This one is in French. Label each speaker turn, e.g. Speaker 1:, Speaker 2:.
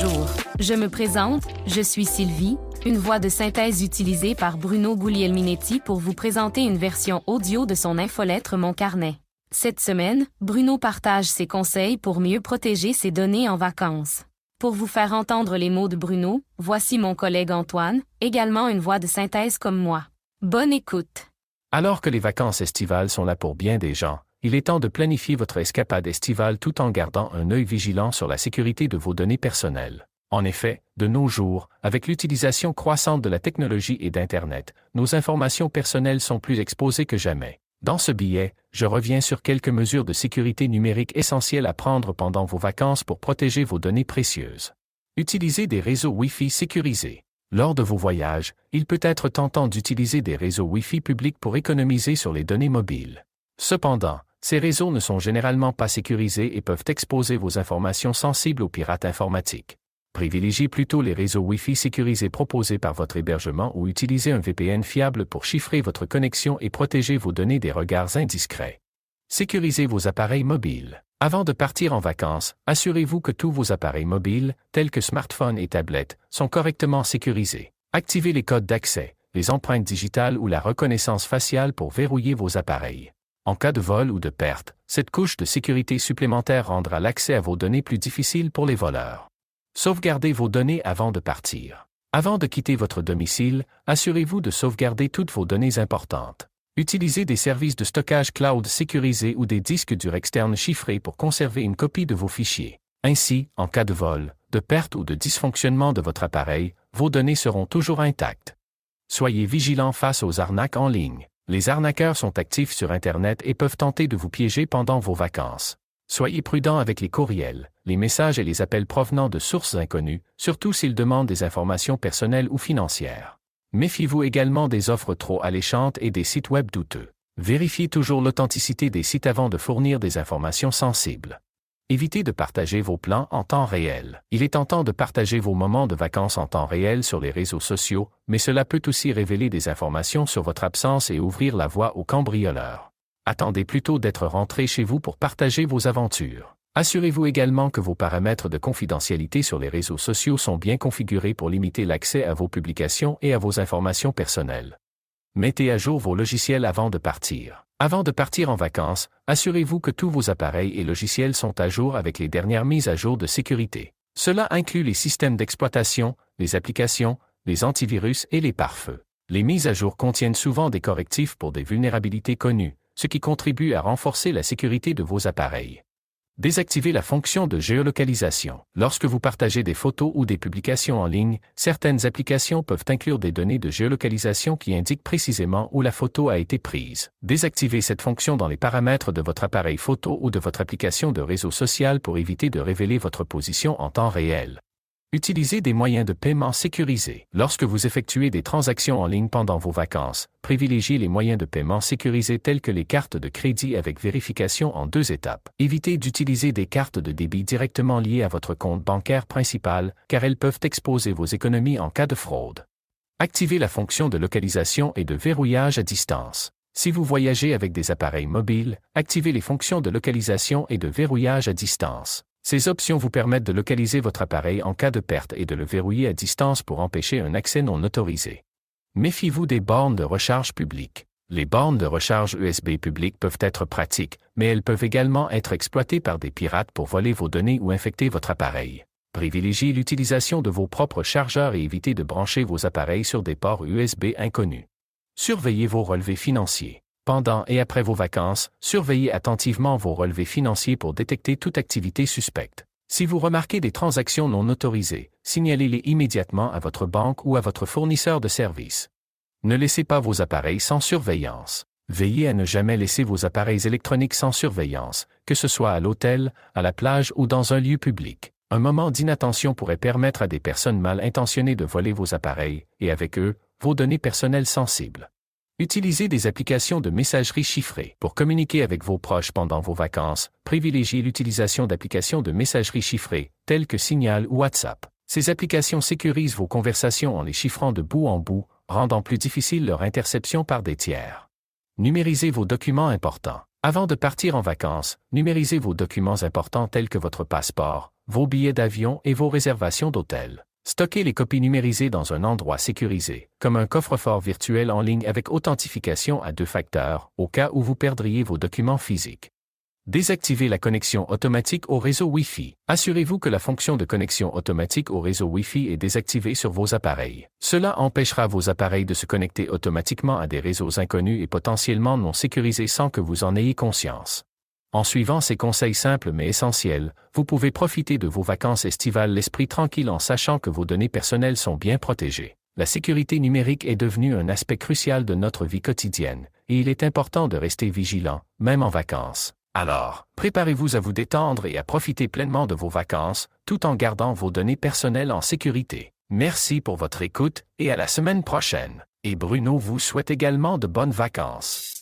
Speaker 1: Bonjour, je me présente, je suis Sylvie, une voix de synthèse utilisée par Bruno Guglielminetti pour vous présenter une version audio de son infolettre Mon Carnet. Cette semaine, Bruno partage ses conseils pour mieux protéger ses données en vacances. Pour vous faire entendre les mots de Bruno, voici mon collègue Antoine, également une voix de synthèse comme moi. Bonne écoute.
Speaker 2: Alors que les vacances estivales sont là pour bien des gens, il est temps de planifier votre escapade estivale tout en gardant un œil vigilant sur la sécurité de vos données personnelles. En effet, de nos jours, avec l'utilisation croissante de la technologie et d'Internet, nos informations personnelles sont plus exposées que jamais. Dans ce billet, je reviens sur quelques mesures de sécurité numérique essentielles à prendre pendant vos vacances pour protéger vos données précieuses. Utilisez des réseaux Wi-Fi sécurisés. Lors de vos voyages, il peut être tentant d'utiliser des réseaux Wi-Fi publics pour économiser sur les données mobiles. Cependant, ces réseaux ne sont généralement pas sécurisés et peuvent exposer vos informations sensibles aux pirates informatiques. Privilégiez plutôt les réseaux Wi-Fi sécurisés proposés par votre hébergement ou utilisez un VPN fiable pour chiffrer votre connexion et protéger vos données des regards indiscrets. Sécurisez vos appareils mobiles. Avant de partir en vacances, assurez-vous que tous vos appareils mobiles, tels que smartphones et tablettes, sont correctement sécurisés. Activez les codes d'accès, les empreintes digitales ou la reconnaissance faciale pour verrouiller vos appareils. En cas de vol ou de perte, cette couche de sécurité supplémentaire rendra l'accès à vos données plus difficile pour les voleurs. Sauvegardez vos données avant de partir. Avant de quitter votre domicile, assurez-vous de sauvegarder toutes vos données importantes. Utilisez des services de stockage cloud sécurisés ou des disques durs externes chiffrés pour conserver une copie de vos fichiers. Ainsi, en cas de vol, de perte ou de dysfonctionnement de votre appareil, vos données seront toujours intactes. Soyez vigilant face aux arnaques en ligne. Les arnaqueurs sont actifs sur Internet et peuvent tenter de vous piéger pendant vos vacances. Soyez prudent avec les courriels, les messages et les appels provenant de sources inconnues, surtout s'ils demandent des informations personnelles ou financières. Méfiez-vous également des offres trop alléchantes et des sites web douteux. Vérifiez toujours l'authenticité des sites avant de fournir des informations sensibles. Évitez de partager vos plans en temps réel. Il est tentant de partager vos moments de vacances en temps réel sur les réseaux sociaux, mais cela peut aussi révéler des informations sur votre absence et ouvrir la voie aux cambrioleurs. Attendez plutôt d'être rentré chez vous pour partager vos aventures. Assurez-vous également que vos paramètres de confidentialité sur les réseaux sociaux sont bien configurés pour limiter l'accès à vos publications et à vos informations personnelles. Mettez à jour vos logiciels avant de partir. Avant de partir en vacances, assurez-vous que tous vos appareils et logiciels sont à jour avec les dernières mises à jour de sécurité. Cela inclut les systèmes d'exploitation, les applications, les antivirus et les pare-feux. Les mises à jour contiennent souvent des correctifs pour des vulnérabilités connues, ce qui contribue à renforcer la sécurité de vos appareils. Désactivez la fonction de géolocalisation. Lorsque vous partagez des photos ou des publications en ligne, certaines applications peuvent inclure des données de géolocalisation qui indiquent précisément où la photo a été prise. Désactivez cette fonction dans les paramètres de votre appareil photo ou de votre application de réseau social pour éviter de révéler votre position en temps réel. Utilisez des moyens de paiement sécurisés. Lorsque vous effectuez des transactions en ligne pendant vos vacances, privilégiez les moyens de paiement sécurisés tels que les cartes de crédit avec vérification en deux étapes. Évitez d'utiliser des cartes de débit directement liées à votre compte bancaire principal, car elles peuvent exposer vos économies en cas de fraude. Activez la fonction de localisation et de verrouillage à distance. Si vous voyagez avec des appareils mobiles, activez les fonctions de localisation et de verrouillage à distance. Ces options vous permettent de localiser votre appareil en cas de perte et de le verrouiller à distance pour empêcher un accès non autorisé. Méfiez-vous des bornes de recharge publiques. Les bornes de recharge USB publiques peuvent être pratiques, mais elles peuvent également être exploitées par des pirates pour voler vos données ou infecter votre appareil. Privilégiez l'utilisation de vos propres chargeurs et évitez de brancher vos appareils sur des ports USB inconnus. Surveillez vos relevés financiers. Pendant et après vos vacances, surveillez attentivement vos relevés financiers pour détecter toute activité suspecte. Si vous remarquez des transactions non autorisées, signalez-les immédiatement à votre banque ou à votre fournisseur de services. Ne laissez pas vos appareils sans surveillance. Veillez à ne jamais laisser vos appareils électroniques sans surveillance, que ce soit à l'hôtel, à la plage ou dans un lieu public. Un moment d'inattention pourrait permettre à des personnes mal intentionnées de voler vos appareils, et avec eux, vos données personnelles sensibles. Utilisez des applications de messagerie chiffrée. Pour communiquer avec vos proches pendant vos vacances, privilégiez l'utilisation d'applications de messagerie chiffrée, telles que Signal ou WhatsApp. Ces applications sécurisent vos conversations en les chiffrant de bout en bout, rendant plus difficile leur interception par des tiers. Numérisez vos documents importants. Avant de partir en vacances, numérisez vos documents importants tels que votre passeport, vos billets d'avion et vos réservations d'hôtel. Stockez les copies numérisées dans un endroit sécurisé, comme un coffre-fort virtuel en ligne avec authentification à deux facteurs, au cas où vous perdriez vos documents physiques. Désactivez la connexion automatique au réseau Wi-Fi. Assurez-vous que la fonction de connexion automatique au réseau Wi-Fi est désactivée sur vos appareils. Cela empêchera vos appareils de se connecter automatiquement à des réseaux inconnus et potentiellement non sécurisés sans que vous en ayez conscience. En suivant ces conseils simples mais essentiels, vous pouvez profiter de vos vacances estivales l'esprit tranquille en sachant que vos données personnelles sont bien protégées. La sécurité numérique est devenue un aspect crucial de notre vie quotidienne, et il est important de rester vigilant, même en vacances. Alors, préparez-vous à vous détendre et à profiter pleinement de vos vacances, tout en gardant vos données personnelles en sécurité. Merci pour votre écoute et à la semaine prochaine. Et Bruno vous souhaite également de bonnes vacances.